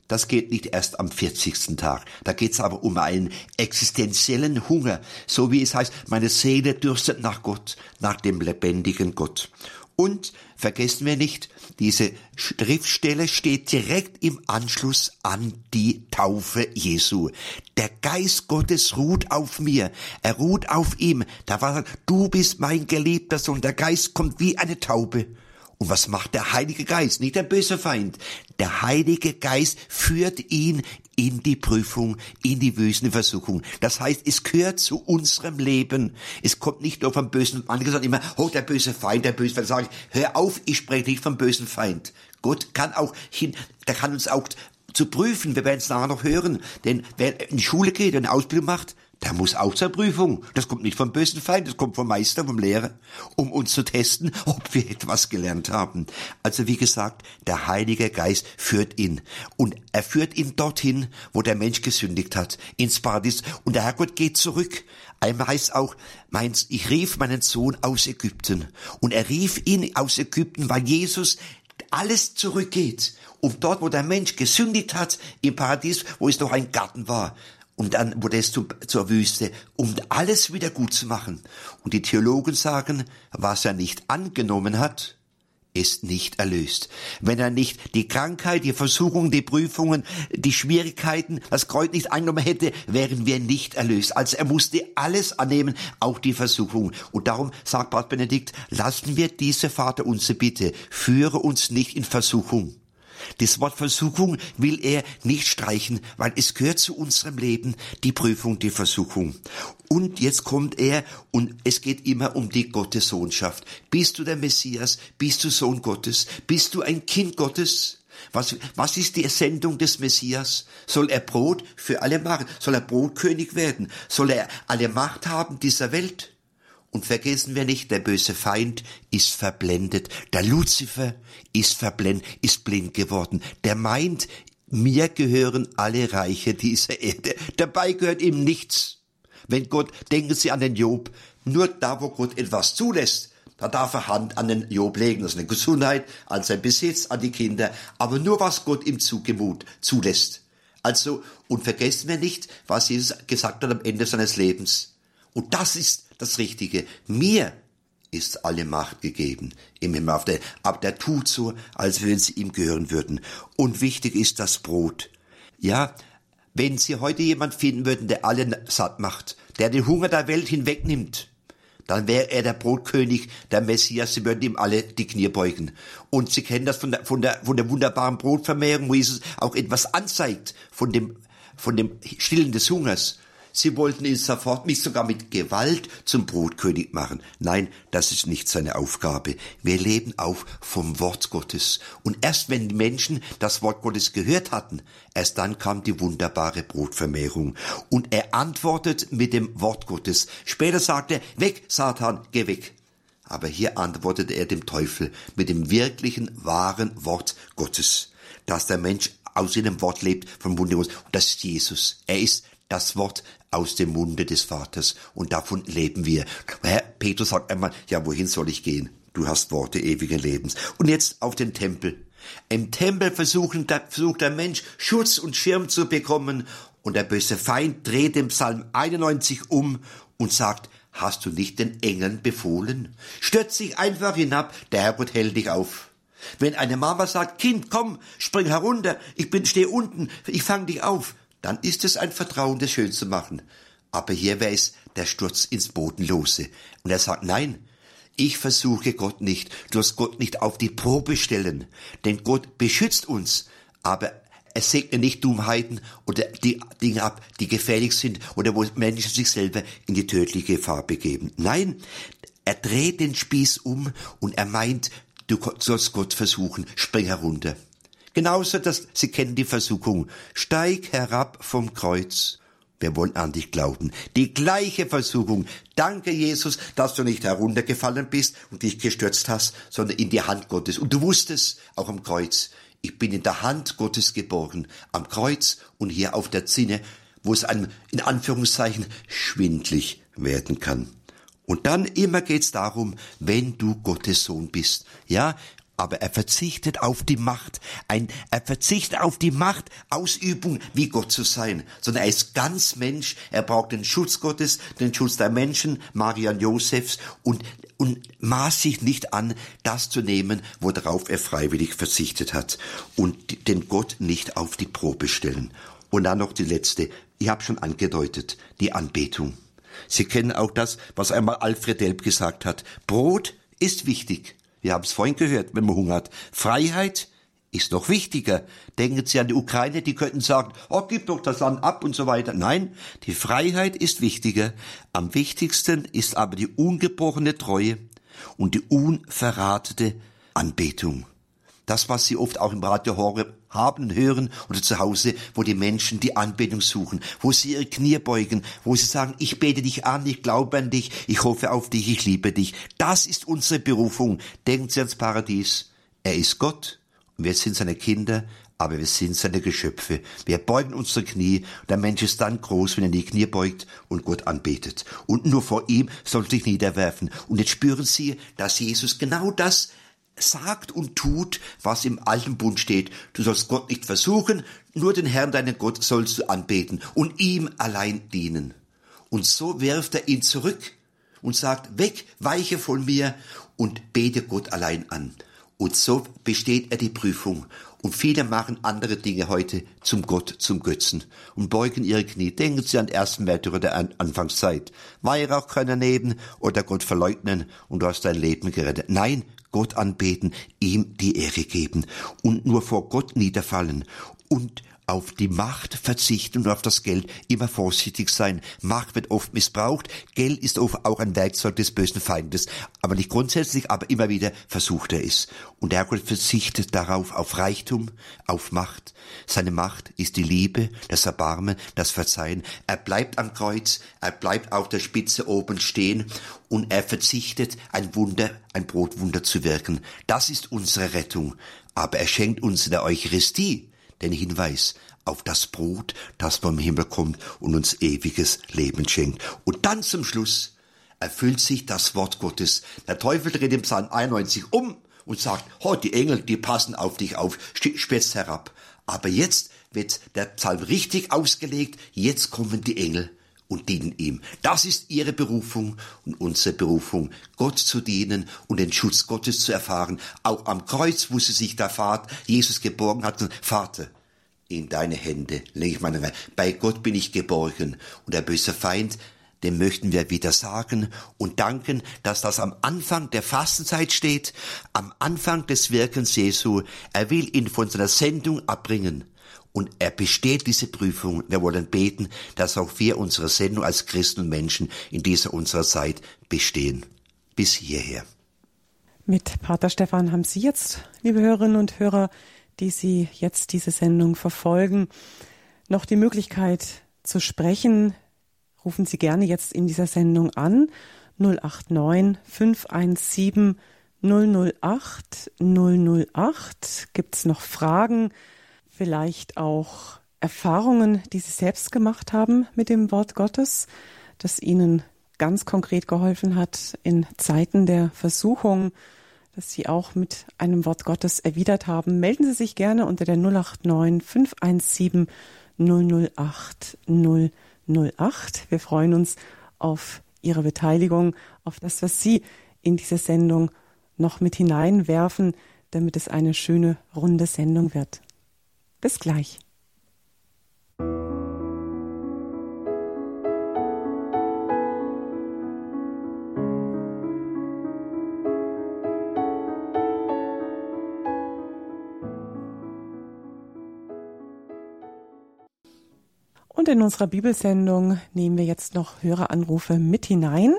das geht nicht erst am 40. Tag. Da geht es aber um einen existenziellen Hunger. So wie es heißt, meine Seele dürstet nach Gott, nach dem lebendigen Gott. Und vergessen wir nicht, diese Schriftstelle steht direkt im Anschluss an die Taufe Jesu. Der Geist Gottes ruht auf mir. Er ruht auf ihm. Da war, du bist mein geliebter Sohn. Der Geist kommt wie eine Taube. Und was macht der Heilige Geist? Nicht der böse Feind. Der Heilige Geist führt ihn in die Prüfung, in die Wüstenversuchung. Das heißt, es gehört zu unserem Leben. Es kommt nicht nur vom bösen Mann, gesagt immer, oh, der böse Feind, der böse Feind. Sag ich, hör auf, ich spreche nicht vom bösen Feind. Gott kann auch hin, der kann uns auch zu prüfen, wir werden es nachher noch hören. Denn wer in die Schule geht eine Ausbildung macht, der muss auch zur Prüfung. Das kommt nicht vom bösen Feind, das kommt vom Meister, vom Lehrer, um uns zu testen, ob wir etwas gelernt haben. Also wie gesagt, der Heilige Geist führt ihn. Und er führt ihn dorthin, wo der Mensch gesündigt hat, ins Paradies. Und der Herrgott geht zurück. Einmal heißt auch, meins, ich rief meinen Sohn aus Ägypten. Und er rief ihn aus Ägypten, weil Jesus alles zurückgeht. Und dort, wo der Mensch gesündigt hat, im Paradies, wo es noch ein Garten war, und dann wurde es zu, zur Wüste, um alles wieder gut zu machen. Und die Theologen sagen, was er nicht angenommen hat, ist nicht erlöst. Wenn er nicht die Krankheit, die Versuchungen, die Prüfungen, die Schwierigkeiten, das Kreuz nicht angenommen hätte, wären wir nicht erlöst. Also er musste alles annehmen, auch die Versuchung. Und darum sagt Papst Benedikt, lassen wir diese Vater unser Bitte, führe uns nicht in Versuchung. Das Wort Versuchung will er nicht streichen, weil es gehört zu unserem Leben, die Prüfung, die Versuchung. Und jetzt kommt er und es geht immer um die Gottessohnschaft. Bist du der Messias? Bist du Sohn Gottes? Bist du ein Kind Gottes? Was, was ist die Sendung des Messias? Soll er Brot für alle machen? Soll er Brotkönig werden? Soll er alle Macht haben dieser Welt? Und vergessen wir nicht, der böse Feind ist verblendet. Der Luzifer ist verblendet, ist blind geworden. Der meint, mir gehören alle Reiche dieser Erde. Dabei gehört ihm nichts. Wenn Gott, denken Sie an den Job, nur da, wo Gott etwas zulässt, da darf er Hand an den Job legen, das ist eine Gesundheit, an sein Besitz, an die Kinder, aber nur was Gott ihm zugemut, zulässt. Also, und vergessen wir nicht, was Jesus gesagt hat am Ende seines Lebens. Und das ist das Richtige. Mir ist alle Macht gegeben im Himmel auf der, aber der tut so, als wenn sie ihm gehören würden. Und wichtig ist das Brot. Ja, wenn Sie heute jemand finden würden, der alle satt macht, der den Hunger der Welt hinwegnimmt, dann wäre er der Brotkönig, der Messias, sie würden ihm alle die Knie beugen. Und Sie kennen das von der, von der, von der wunderbaren Brotvermehrung, wo Jesus auch etwas anzeigt von dem, von dem Stillen des Hungers. Sie wollten ihn sofort, mich sogar mit Gewalt zum Brotkönig machen. Nein, das ist nicht seine Aufgabe. Wir leben auf vom Wort Gottes. Und erst wenn die Menschen das Wort Gottes gehört hatten, erst dann kam die wunderbare Brotvermehrung. Und er antwortet mit dem Wort Gottes. Später sagt er, weg, Satan, geh weg. Aber hier antwortete er dem Teufel mit dem wirklichen, wahren Wort Gottes, dass der Mensch aus seinem Wort lebt vom Wunder Und das ist Jesus. Er ist das Wort aus dem Munde des Vaters und davon leben wir. Herr Petrus sagt einmal, ja, wohin soll ich gehen? Du hast Worte ewigen Lebens. Und jetzt auf den Tempel. Im Tempel versuchen, versucht der Mensch Schutz und Schirm zu bekommen und der böse Feind dreht den Psalm 91 um und sagt, Hast du nicht den Engeln befohlen? Stürz dich einfach hinab, der Herrgott hält dich auf. Wenn eine Mama sagt, Kind, komm, spring herunter, ich bin, steh unten, ich fang dich auf, dann ist es ein Vertrauen, das schön zu machen. Aber hier wäre es der Sturz ins Bodenlose. Und er sagt, nein, ich versuche Gott nicht, du hast Gott nicht auf die Probe stellen, denn Gott beschützt uns, aber er segne nicht Dummheiten oder die Dinge ab, die gefährlich sind oder wo Menschen sich selber in die tödliche Gefahr begeben. Nein, er dreht den Spieß um und er meint, du sollst Gott versuchen, spring herunter. Genauso, dass sie kennen die Versuchung. Steig herab vom Kreuz. Wir wollen an dich glauben. Die gleiche Versuchung. Danke, Jesus, dass du nicht heruntergefallen bist und dich gestürzt hast, sondern in die Hand Gottes. Und du wusstest, auch am Kreuz, ich bin in der Hand Gottes geboren. Am Kreuz und hier auf der Zinne, wo es einem, in Anführungszeichen, schwindlig werden kann. Und dann immer geht's darum, wenn du Gottes Sohn bist. Ja, aber er verzichtet auf die Macht, ein, er verzichtet auf die Macht, Ausübung, wie Gott zu sein, sondern er ist ganz Mensch, er braucht den Schutz Gottes, den Schutz der Menschen, Marian Josefs und, und maß sich nicht an, das zu nehmen, worauf er freiwillig verzichtet hat und den Gott nicht auf die Probe stellen. Und dann noch die letzte, ich habe schon angedeutet, die Anbetung. Sie kennen auch das, was einmal Alfred Delp gesagt hat. Brot ist wichtig. Wir haben es vorhin gehört, wenn man Hunger hat. Freiheit ist noch wichtiger. Denken Sie an die Ukraine, die könnten sagen, oh, gib doch das Land ab und so weiter. Nein, die Freiheit ist wichtiger. Am wichtigsten ist aber die ungebrochene Treue und die unverratete Anbetung. Das, was Sie oft auch im Radio Horeb haben hören oder zu Hause, wo die Menschen die Anbetung suchen, wo sie ihre Knie beugen, wo sie sagen, ich bete dich an, ich glaube an dich, ich hoffe auf dich, ich liebe dich. Das ist unsere Berufung. Denken Sie ans Paradies. Er ist Gott und wir sind seine Kinder, aber wir sind seine Geschöpfe. Wir beugen unsere Knie der Mensch ist dann groß, wenn er die Knie beugt und Gott anbetet. Und nur vor ihm soll sich niederwerfen. Und jetzt spüren Sie, dass Jesus genau das sagt und tut, was im alten Bund steht. Du sollst Gott nicht versuchen, nur den Herrn, deinen Gott, sollst du anbeten und ihm allein dienen. Und so wirft er ihn zurück und sagt, weg, weiche von mir und bete Gott allein an. Und so besteht er die Prüfung. Und viele machen andere Dinge heute zum Gott, zum Götzen und beugen ihre Knie. Denken Sie an ersten Märtyrer der Anfangszeit. Weihrauch können nehmen oder Gott verleugnen und du hast dein Leben gerettet. Nein, Gott anbeten, ihm die Ehre geben und nur vor Gott niederfallen und auf die Macht verzichten und auf das Geld immer vorsichtig sein. Macht wird oft missbraucht, Geld ist oft auch ein Werkzeug des bösen Feindes, aber nicht grundsätzlich, aber immer wieder versucht er es. Und Gott verzichtet darauf, auf Reichtum, auf Macht. Seine Macht ist die Liebe, das Erbarmen, das Verzeihen. Er bleibt am Kreuz, er bleibt auf der Spitze oben stehen und er verzichtet, ein Wunder, ein Brotwunder zu wirken. Das ist unsere Rettung. Aber er schenkt uns in der Eucharistie den Hinweis auf das Brot, das vom Himmel kommt und uns ewiges Leben schenkt. Und dann zum Schluss erfüllt sich das Wort Gottes. Der Teufel dreht im Psalm 91 um und sagt, oh, die Engel, die passen auf dich auf, spitzt herab. Aber jetzt wird der Psalm richtig ausgelegt, jetzt kommen die Engel und dienen ihm. Das ist ihre Berufung und unsere Berufung, Gott zu dienen und den Schutz Gottes zu erfahren. Auch am Kreuz, wo sie sich der Vater, Jesus geborgen hat, Vater, in deine Hände lege ich meine Reise. Bei Gott bin ich geborgen. Und der böse Feind, dem möchten wir wieder sagen und danken, dass das am Anfang der Fastenzeit steht, am Anfang des Wirkens Jesu. Er will ihn von seiner Sendung abbringen. Und er besteht diese Prüfung. Wir wollen beten, dass auch wir unsere Sendung als Christen und Menschen in dieser unserer Zeit bestehen. Bis hierher. Mit Pater Stefan haben Sie jetzt, liebe Hörerinnen und Hörer, die Sie jetzt diese Sendung verfolgen, noch die Möglichkeit zu sprechen. Rufen Sie gerne jetzt in dieser Sendung an 089 517 008 008. Gibt es noch Fragen? Vielleicht auch Erfahrungen, die Sie selbst gemacht haben mit dem Wort Gottes, das Ihnen ganz konkret geholfen hat in Zeiten der Versuchung, dass Sie auch mit einem Wort Gottes erwidert haben. Melden Sie sich gerne unter der 089 517 008 008. Wir freuen uns auf Ihre Beteiligung, auf das, was Sie in diese Sendung noch mit hineinwerfen, damit es eine schöne, runde Sendung wird. Bis gleich. Und in unserer Bibelsendung nehmen wir jetzt noch Höreranrufe mit hinein.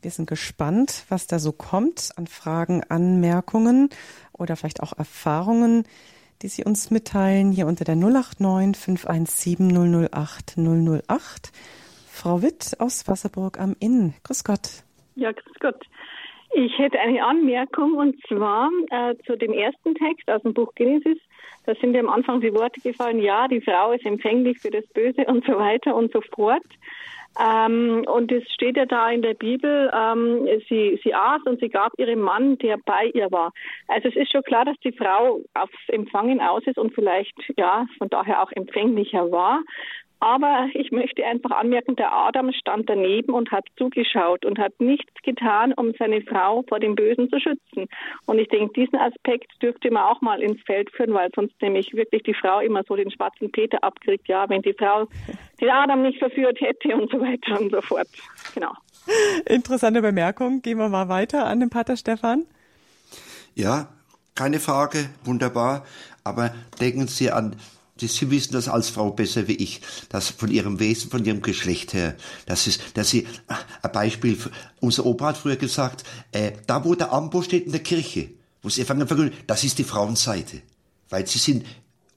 Wir sind gespannt, was da so kommt an Fragen, Anmerkungen oder vielleicht auch Erfahrungen, die Sie uns mitteilen, hier unter der 089 517 008 008. Frau Witt aus Wasserburg am Inn. Grüß Gott. Ja, grüß Gott. Ich hätte eine Anmerkung und zwar äh, zu dem ersten Text aus dem Buch Genesis. Da sind ja am Anfang die Worte gefallen, ja, die Frau ist empfänglich für das Böse und so weiter und so fort. Ähm, und es steht ja da in der Bibel, ähm, sie, sie aß und sie gab ihrem Mann, der bei ihr war. Also es ist schon klar, dass die Frau aufs Empfangen aus ist und vielleicht ja von daher auch empfänglicher war. Aber ich möchte einfach anmerken, der Adam stand daneben und hat zugeschaut und hat nichts getan, um seine Frau vor dem Bösen zu schützen. Und ich denke, diesen Aspekt dürfte man auch mal ins Feld führen, weil sonst nämlich wirklich die Frau immer so den schwarzen Peter abkriegt. Ja, wenn die Frau den Adam nicht verführt hätte und so weiter und so fort. Genau. Interessante Bemerkung. Gehen wir mal weiter an den Pater Stefan. Ja, keine Frage, wunderbar. Aber denken Sie an Sie wissen das als Frau besser wie ich, dass von ihrem Wesen, von ihrem Geschlecht her, das ist, dass sie, ein Beispiel, unser Opa hat früher gesagt, äh, da wo der Ambo steht in der Kirche, wo sie Evangelium verkünden, das ist die Frauenseite. Weil sie sind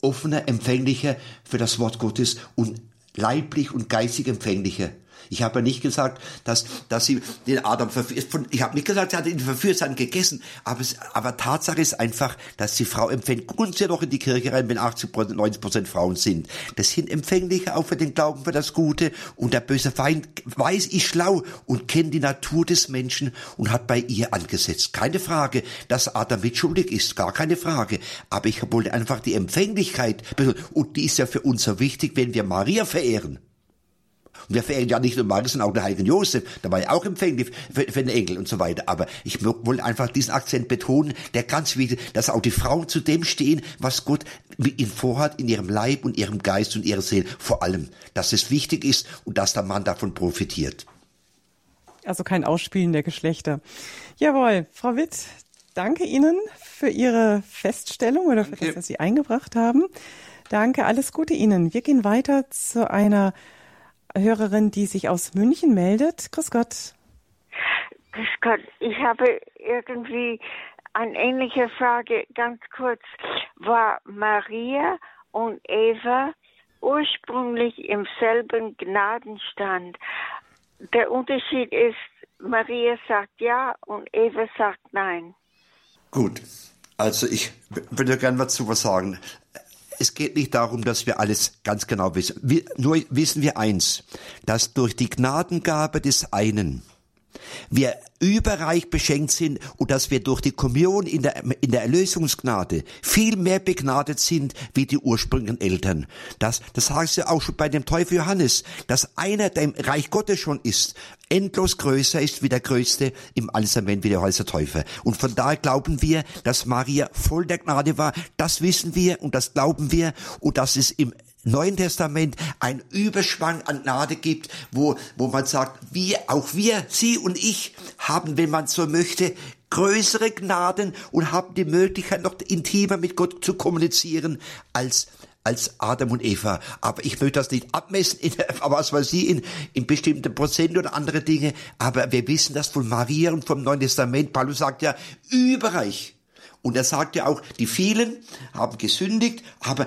offener, empfänglicher für das Wort Gottes und leiblich und geistig empfänglicher. Ich habe nicht gesagt, dass, dass sie den Adam verführt. Ich habe nicht gesagt, sie hat ihn verführt, sie hat ihn gegessen. Aber, es, aber Tatsache ist einfach, dass die Frau empfängt. Und sie doch in die Kirche rein, wenn 80 90 Prozent Frauen sind. Das sind empfänglicher auch für den Glauben, für das Gute. Und der böse Feind weiß, ist schlau und kennt die Natur des Menschen und hat bei ihr angesetzt. Keine Frage, dass Adam mitschuldig ist, gar keine Frage. Aber ich wollte einfach die Empfänglichkeit, und die ist ja für uns so wichtig, wenn wir Maria verehren. Und wir verehren ja nicht nur Maria, sondern auch den heiligen Josef. Da war ja auch empfänglich für, für den Engel und so weiter. Aber ich wollte einfach diesen Akzent betonen, der ganz wichtig, dass auch die Frauen zu dem stehen, was Gott mit ihnen vorhat, in ihrem Leib und ihrem Geist und ihrer Seele. Vor allem, dass es wichtig ist und dass der Mann davon profitiert. Also kein Ausspielen der Geschlechter. Jawohl, Frau Witt, danke Ihnen für Ihre Feststellung oder für das, was Sie eingebracht haben. Danke, alles Gute Ihnen. Wir gehen weiter zu einer Hörerin, die sich aus München meldet. Grüß Gott. Grüß Gott. Ich habe irgendwie eine ähnliche Frage. Ganz kurz. War Maria und Eva ursprünglich im selben Gnadenstand? Der Unterschied ist, Maria sagt ja und Eva sagt nein. Gut. Also ich würde gerne was zu was sagen es geht nicht darum, dass wir alles ganz genau wissen. Wir, nur wissen wir eins, dass durch die Gnadengabe des einen wir überreich beschenkt sind und dass wir durch die Kommunion in der, in der Erlösungsgnade viel mehr begnadet sind wie die ursprünglichen Eltern. Das, das heißt ja auch schon bei dem Teufel Johannes, dass einer, der im Reich Gottes schon ist, endlos größer ist wie der Größte im Altsament wie der Häuser Teufel. Und von daher glauben wir, dass Maria voll der Gnade war. Das wissen wir und das glauben wir und dass es im Neuen Testament ein Überschwang an Gnade gibt, wo, wo man sagt, wir, auch wir, Sie und ich haben, wenn man so möchte, größere Gnaden und haben die Möglichkeit, noch intimer mit Gott zu kommunizieren als als Adam und Eva. Aber ich möchte das nicht abmessen, in, was weiß ich, in, in bestimmten Prozent oder andere Dinge. Aber wir wissen das von Maria und vom Neuen Testament. Paulus sagt ja, überreich. Und er sagt ja auch, die vielen haben gesündigt, aber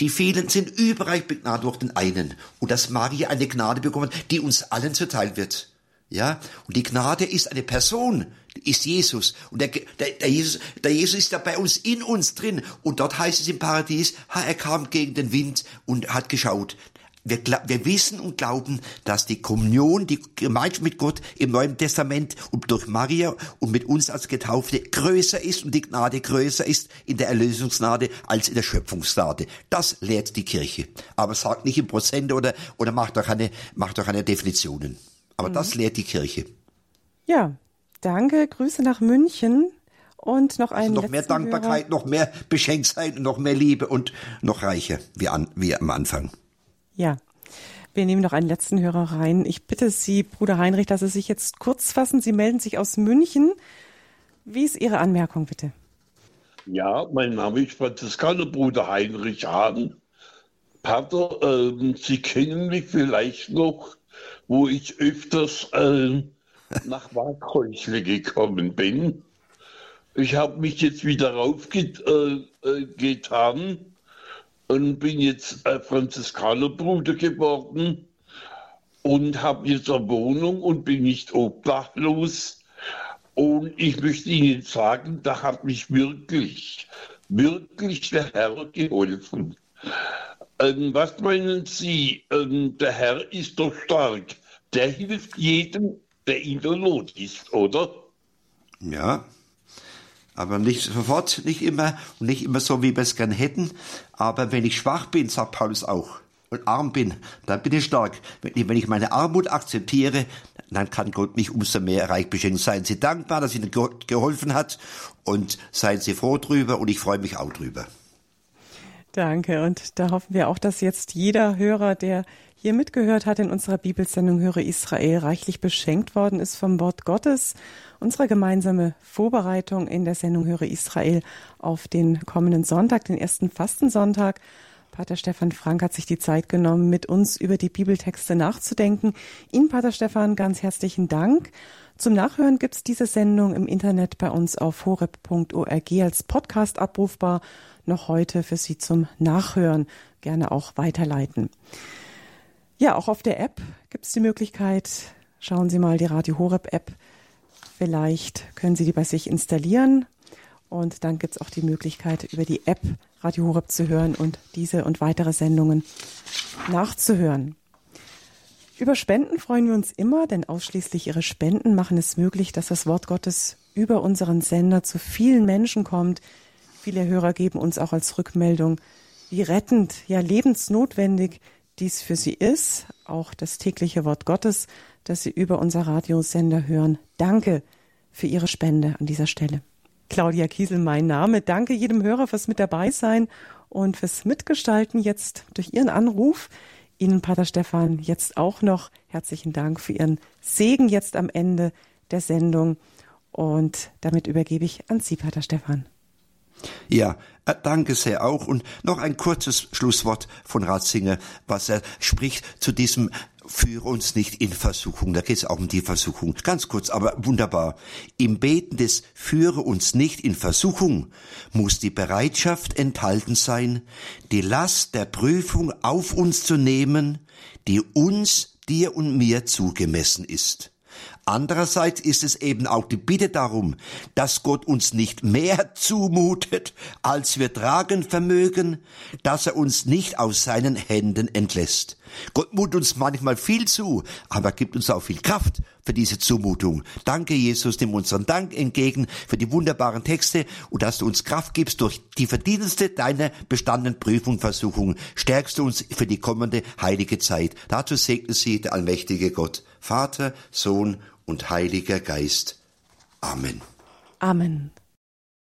die vielen sind überreich begnadet durch den einen. Und dass Maria eine Gnade bekommen, die uns allen zuteil wird. Ja, und die Gnade ist eine Person, ist Jesus. Und der, der, der, Jesus, der Jesus ist ja bei uns, in uns drin. Und dort heißt es im Paradies, er kam gegen den Wind und hat geschaut wir, wir wissen und glauben, dass die Kommunion, die Gemeinschaft mit Gott im Neuen Testament und durch Maria und mit uns als Getaufte größer ist und die Gnade größer ist in der Erlösungsgnade als in der Schöpfungsgnade. Das lehrt die Kirche. Aber sagt nicht im Prozent oder, oder macht doch eine, macht doch eine Definitionen. Aber mhm. das lehrt die Kirche. Ja, danke. Grüße nach München. Und noch ein also noch mehr Dankbarkeit, Hörer. noch mehr Beschenktheit, noch mehr Liebe und noch reicher, wie, an, wie am Anfang. Ja. Wir nehmen noch einen letzten Hörer rein. Ich bitte Sie, Bruder Heinrich, dass Sie sich jetzt kurz fassen. Sie melden sich aus München. Wie ist Ihre Anmerkung, bitte? Ja, mein Name ist Franziskaner Bruder Heinrich Hahn. Pater, äh, Sie kennen mich vielleicht noch, wo ich öfters äh, nach Waghäusle gekommen bin. Ich habe mich jetzt wieder raufgetan äh, äh, und bin jetzt äh, Franziskanerbruder geworden und habe jetzt eine Wohnung und bin nicht obdachlos. Und ich möchte Ihnen sagen, da hat mich wirklich, wirklich der Herr geholfen. Ähm, was meinen Sie? Ähm, der Herr ist doch stark. Der hilft jedem, der in der Not ist, oder? Ja, aber nicht sofort, nicht immer und nicht immer so, wie wir es gern hätten. Aber wenn ich schwach bin, sagt Paulus auch, und arm bin, dann bin ich stark. Wenn ich meine Armut akzeptiere, dann kann Gott mich umso mehr reich beschenken. Seien Sie dankbar, dass Ihnen Gott geholfen hat und seien Sie froh drüber und ich freue mich auch drüber. Danke. Und da hoffen wir auch, dass jetzt jeder Hörer, der hier mitgehört hat in unserer Bibelsendung Höre Israel, reichlich beschenkt worden ist vom Wort Gottes. Unsere gemeinsame Vorbereitung in der Sendung Höre Israel auf den kommenden Sonntag, den ersten Fastensonntag. Pater Stefan Frank hat sich die Zeit genommen, mit uns über die Bibeltexte nachzudenken. Ihnen, Pater Stefan, ganz herzlichen Dank. Zum Nachhören gibt es diese Sendung im Internet bei uns auf horeb.org als Podcast abrufbar. Noch heute für Sie zum Nachhören. Gerne auch weiterleiten. Ja, auch auf der App gibt es die Möglichkeit. Schauen Sie mal die Radio Horeb App. Vielleicht können Sie die bei sich installieren. Und dann gibt es auch die Möglichkeit, über die App Radio Horeb zu hören und diese und weitere Sendungen nachzuhören. Über Spenden freuen wir uns immer, denn ausschließlich Ihre Spenden machen es möglich, dass das Wort Gottes über unseren Sender zu vielen Menschen kommt. Viele Hörer geben uns auch als Rückmeldung, wie rettend, ja lebensnotwendig dies für sie ist, auch das tägliche Wort Gottes, das sie über unser Radiosender hören. Danke für Ihre Spende an dieser Stelle. Claudia Kiesel, mein Name. Danke jedem Hörer fürs mit dabei sein und fürs Mitgestalten jetzt durch Ihren Anruf. Ihnen, Pater Stefan, jetzt auch noch herzlichen Dank für Ihren Segen jetzt am Ende der Sendung. Und damit übergebe ich an Sie, Pater Stefan. Ja, äh, danke sehr auch. Und noch ein kurzes Schlusswort von Ratzinger, was er spricht zu diesem Führe uns nicht in Versuchung. Da geht es auch um die Versuchung. Ganz kurz, aber wunderbar. Im Beten des Führe uns nicht in Versuchung muss die Bereitschaft enthalten sein, die Last der Prüfung auf uns zu nehmen, die uns, dir und mir zugemessen ist. Andererseits ist es eben auch die Bitte darum, dass Gott uns nicht mehr zumutet, als wir tragen vermögen, dass er uns nicht aus seinen Händen entlässt. Gott mutet uns manchmal viel zu, aber gibt uns auch viel Kraft für diese Zumutung. Danke, Jesus, nimm unseren Dank entgegen für die wunderbaren Texte und dass du uns Kraft gibst durch die Verdienste deiner bestandenen Prüfung, Versuchung. Stärkst du uns für die kommende heilige Zeit. Dazu segne sie der allmächtige Gott, Vater, Sohn und Heiliger Geist. Amen. Amen.